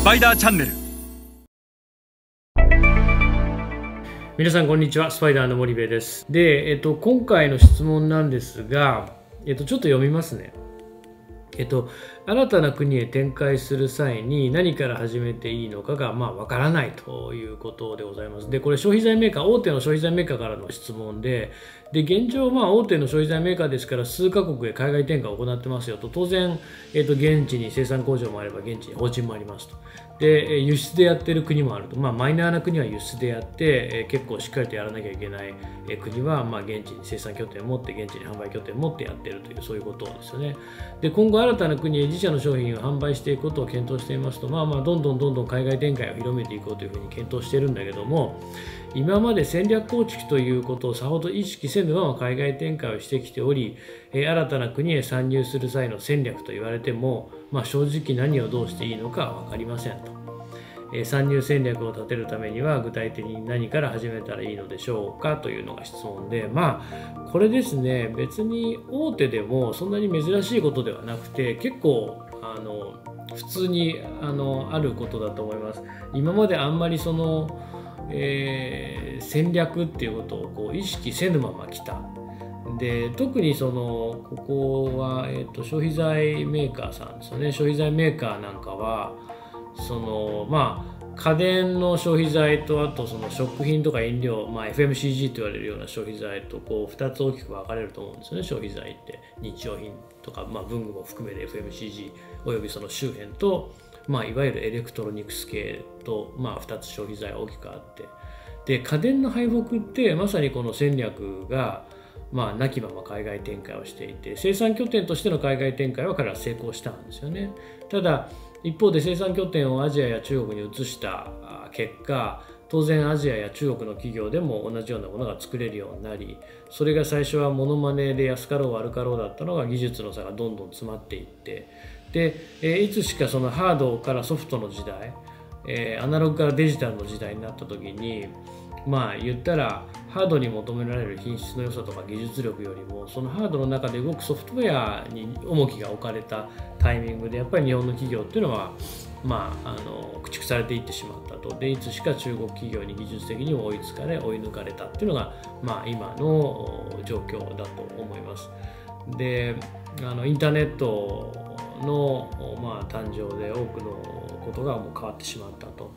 スパイダーチャンネル。皆さんこんにちは。スパイダーの森部です。で、えっと、今回の質問なんですが、えっと、ちょっと読みますね。えっと、新たな国へ展開する際に何から始めていいのかがまあ分からないということでございます。で、これ消費財メーカー、大手の消費財メーカーからの質問で、で現状、まあ、大手の消費財メーカーですから数カ国へ海外転換を行ってますよと。当然、えー、と現地に生産工場もあれば現地に法人もありますと。で輸出でやってる国もあると、まあ、マイナーな国は輸出でやって、え結構しっかりとやらなきゃいけない、え国は、まあ、現地に生産拠点を持って現地に販売拠点を持ってやってるというそういうことですよね。で今後新たな国へ自社の商品を販売していくことを検討していますと、まあ、まあどんどんどんどん海外展開を広めていこうというふうに検討してるんだけども今まで戦略構築ということをさほど意識せぬまま海外展開をしてきており、え新たな国へ参入する際の戦略と言われても、まあ、正直何をどうしていいのか分かりませんと。え参入戦略を立てるためには具体的に何から始めたらいいのでしょうかというのが質問でまあこれですね別に大手でもそんなに珍しいことではなくて結構あの普通にあのあることだと思います。今まであんまりそのえー、戦略っていうことをこう意識せぬまま来た。で特にそのここは、えーと、消費財メーカーさんですよね。消費財メーカーなんかはそのまあ家電の消費財とあとその食品とか飲料、まあ、FMCG と言われるような消費財とこう2つ大きく分かれると思うんですよね。消費財って日用品とか、まあ、文具も含めて FMCG およびその周辺とまあ、いわゆるエレクトロニクス系と、まあ、2つ消費財大きくあって。で家電の敗北ってまさにこの戦略が、まあ、なきまま海外展開をしていて生産拠点としての海外展開は彼は成功したんですよね。ただ一方で生産拠点をアジアや中国に移した結果当然アジアや中国の企業でも同じようなものが作れるようになりそれが最初はモノマネで安かろう悪かろうだったのが技術の差がどんどん詰まっていってで、えいつしかそのハードからソフトの時代、えアナログからデジタルの時代になった時にまあ言ったらハードに求められる品質の良さとか技術力よりもそのハードの中で動くソフトウェアに重きが置かれたタイミングでやっぱり日本の企業っていうのはまあ、あの駆逐されていってしまったとでいつしか中国企業に技術的に追いつかれ追い抜かれたっていうのが、まあ、今の状況だと思います。であのインターネットの、まあ、誕生で多くのことがもう変わってしまったと。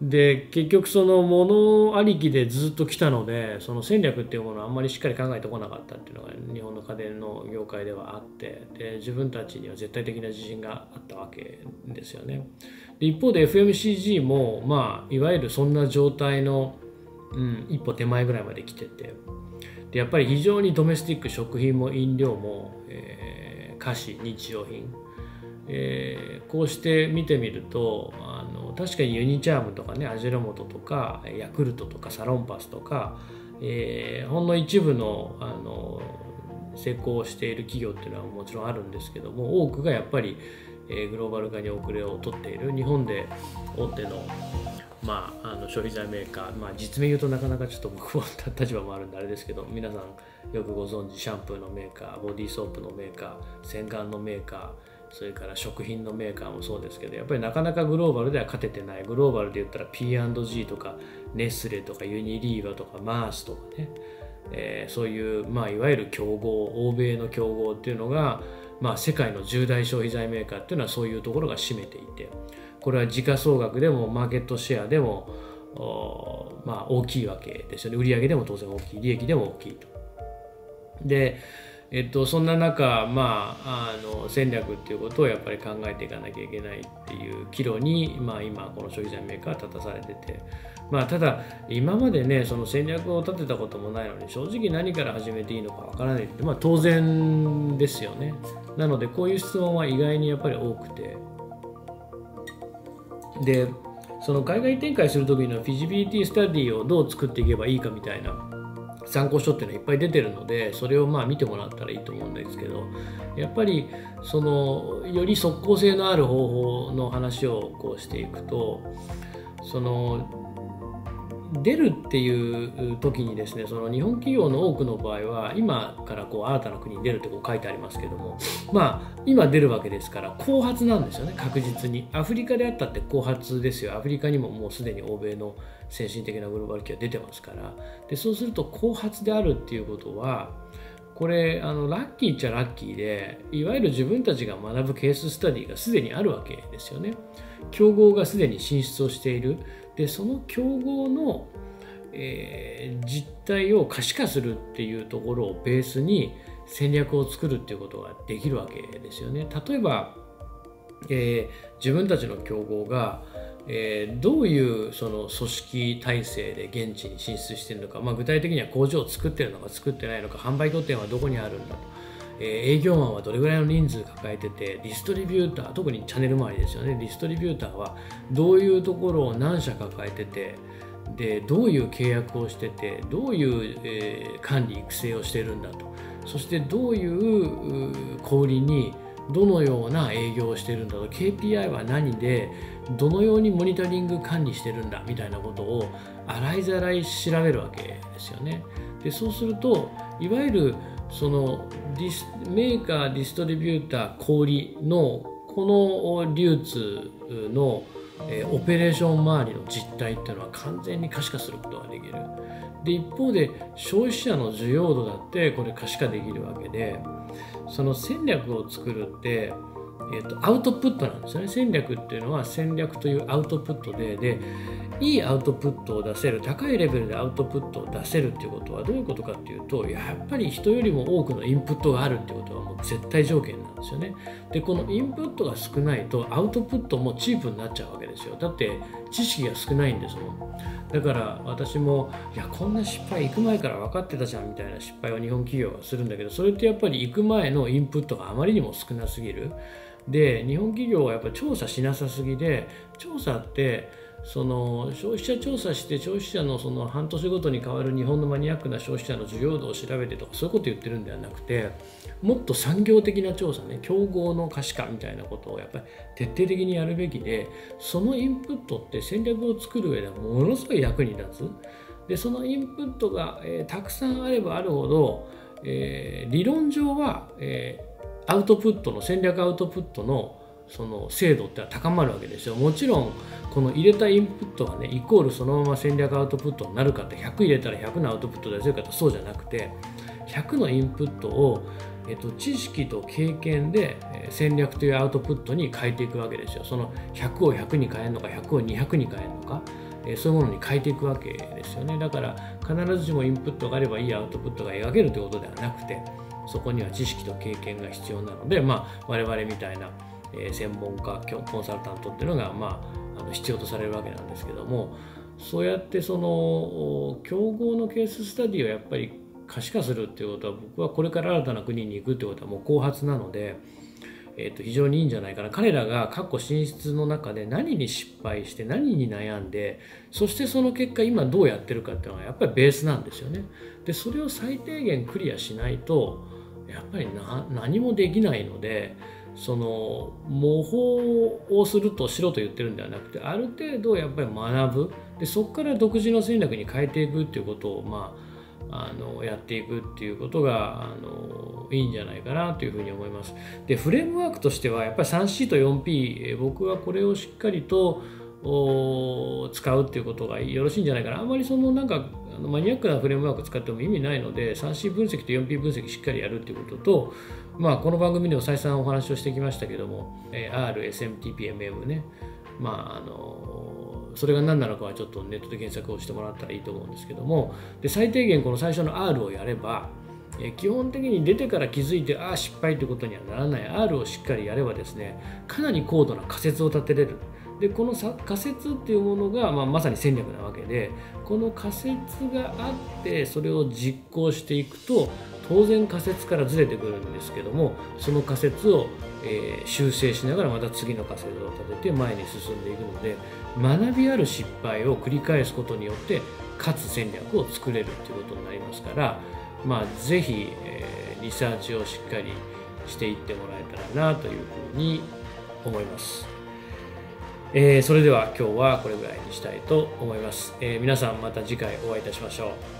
で結局そのものありきでずっと来たのでその戦略っていうものをあんまりしっかり考えてこなかったっていうのが日本の家電の業界ではあってで自分たちには絶対的な自信があったわけですよね。で一方で FMCG もまあいわゆるそんな状態の、うん、一歩手前ぐらいまで来ててでやっぱり非常にドメスティック食品も飲料も、えー菓子日用品、えー、こうして見てみるとあ確かにユニチャームとかね味の素とかヤクルトとかサロンパスとか、えー、ほんの一部のあの成功している企業っていうのはもちろんあるんですけども多くがやっぱり、えー、グローバル化に遅れをとっている日本で大手のまあ、あの消費財メーカー、まあ、実名言うとなかなかちょっと僕も立場もあるんであれですけど皆さんよくご存知シャンプーのメーカーボディーソープのメーカー洗顔のメーカーそれから食品のメーカーもそうですけどやっぱりなかなかグローバルでは勝ててないグローバルで言ったら P&G とかネスレとかユニリーバとかマースとかね、えー、そういう、まあ、いわゆる競合欧米の競合っていうのが、まあ、世界の重大消費財メーカーっていうのはそういうところが占めていて。これは時価総額でもマーケットシェアでもまあ、大きいわけですよね売上でも当然大きい利益でも大きいと。でえっと、そんな中、まあ、あの戦略っていうことをやっぱり考えていかなきゃいけないっていう岐路に、まあ、今この消費財メーカーは立たされてて、まあ、ただ今までねその戦略を立てたこともないのに正直何から始めていいのかわからないって、まあ、当然ですよね。なのでこういう質問は意外にやっぱり多くて。でその海外展開する時のフィジビリティスタディをどう作っていけばいいかみたいな参考書っていうのはいっぱい出てるのでそれをまあ見てもらったらいいと思うんですけどやっぱりそのより即効性のある方法の話をこうしていくとその出るっていう時にですねその日本企業の多くの場合は今からこう新たな国に出るってこう書いてありますけどもまあ今出るわけですから後発なんですよね確実に。アフリカであったって後発ですよ。アフリカにももうすでに欧米の先進的なグローバル企業出てますから。でそうすると後発であるっていうことはこれあのラッキーっちゃラッキーでいわゆる自分たちが学ぶケーススタディがすでにあるわけですよね。競合がすでに進出をしている。でその競合の、えー、実態を可視化するっていうところをベースに戦略を作るっていうことができるわけですよね。例えば、えー、自分たちの競合がえー、どういうその組織体制で現地に進出しているのか、まあ、具体的には工場を作っているのか作ってないのか販売拠点はどこにあるんだと、え、営業マンはどれぐらいの人数抱えててディストリビューター特にチャンネル周りですよね。ディストリビューターはどういうところを何社抱えててでどういう契約をしててどういう、えー、管理育成をしてるんだと。そしてどういう小売にどのような営業をしてるんだと。KPI は何でどのようにモニタリング管理してるんだみたいなことを洗いざらい調べるわけですよね。でそうするといわゆるそのディスメーカーディストリビューター小売のこの流通の、えオペレーション周りの実態っていうのは完全に可視化することができる。で一方で消費者の需要度だってこれ可視化できるわけでその戦略を作るってえーと、アウトプットなんですよね。戦略っていうのは戦略というアウトプットででいいアウトプットを出せる高いレベルでアウトプットを出せるっていうことはどういうことかっていうとやっぱり人よりも多くのインプットがあるっていうことはもう絶対条件なんですよね。でこのインプットが少ないとアウトプットもチープになっちゃうわけですよ。だって知識が少ないんですもんだから私もいやこんな失敗行く前から分かってたじゃんみたいな失敗を日本企業はするんだけどそれってやっぱり行く前のインプットがあまりにも少なすぎる。で日本企業はやっぱ調査しなさすぎで調査ってその消費者調査して消費者のその半年ごとに変わる日本のマニアックな消費者の需要度を調べてとかそういうこと言ってるんではなくてもっと産業的な調査ね競合の可視化みたいなことをやっぱり徹底的にやるべきでそのインプットって戦略を作る上ではものすごい役に立つ。でそのインプットが、えー、たくさんあればあるほど、えー、理論上は、えーアウトプットの戦略アウトプットのその精度って高まるわけですよ。もちろんこの入れたインプットがねイコールそのまま戦略アウトプットになるかって100入れたら100のアウトプット出せるかってそうじゃなくて100のインプットを、えっと、知識と経験で戦略というアウトプットに変えていくわけですよ。その100を100に変えるのか100を200に変えるのかそういうものに変えていくわけですよね。だから必ずしもインプットがあればいいアウトプットが描けるということではなくてそこには知識と経験が必要なので、まあ、我々みたいな、え専門家コンサルタントっていうのが、まあ、あの必要とされるわけなんですけどもそうやってその競合のケーススタディをやっぱり可視化するっていうことは僕はこれから新たな国に行くってことはもう後発なので。えー、と非常にいいんじゃないかな彼らが過去進出の中で何に失敗して何に悩んでそしてその結果今どうやってるかっていうのはやっぱりベースなんですよねでそれを最低限クリアしないとやっぱり何もできないのでその模倣をするとしろと言ってるんではなくてある程度やっぱり学ぶでそこから独自の戦略に変えていくっていうことをまああのやっていくっていうことがあのいいんじゃないかなというふうに思います。でフレームワークとしてはやっぱり 3C と 4P 僕はこれをしっかりとを使うっていうことがよろしいんじゃないかな。あんまりそのなんかマニアックなフレームワーク使っても意味ないので 3C 分析と 4P 分析しっかりやるっていうことと、まあ、この番組でも再三お話をしてきましたけども R、SMT、PMM ね、まあ、あのそれが何なのかはちょっとネットで検索をしてもらったらいいと思うんですけども。で最低限この最初の R をやれば基本的に出てから気づいてああ失敗ということにはならない。R をしっかりやればですねかなり高度な仮説を立てれる。でこの仮説っていうものが、まあ、まさに戦略なわけでこの仮説があってそれを実行していくと当然仮説からずれてくるんですけどもその仮説を、えー、修正しながらまた次の仮説を立てて前に進んでいくので学びある失敗を繰り返すことによってかつ戦略を作れるということになりますから、まあ、ぜひ、えー、リサーチをしっかりしていってもらえたらなというふうに思います。えーそれでは今日はこれぐらいにしたいと思います、えー皆さんまた次回お会いいたしましょう。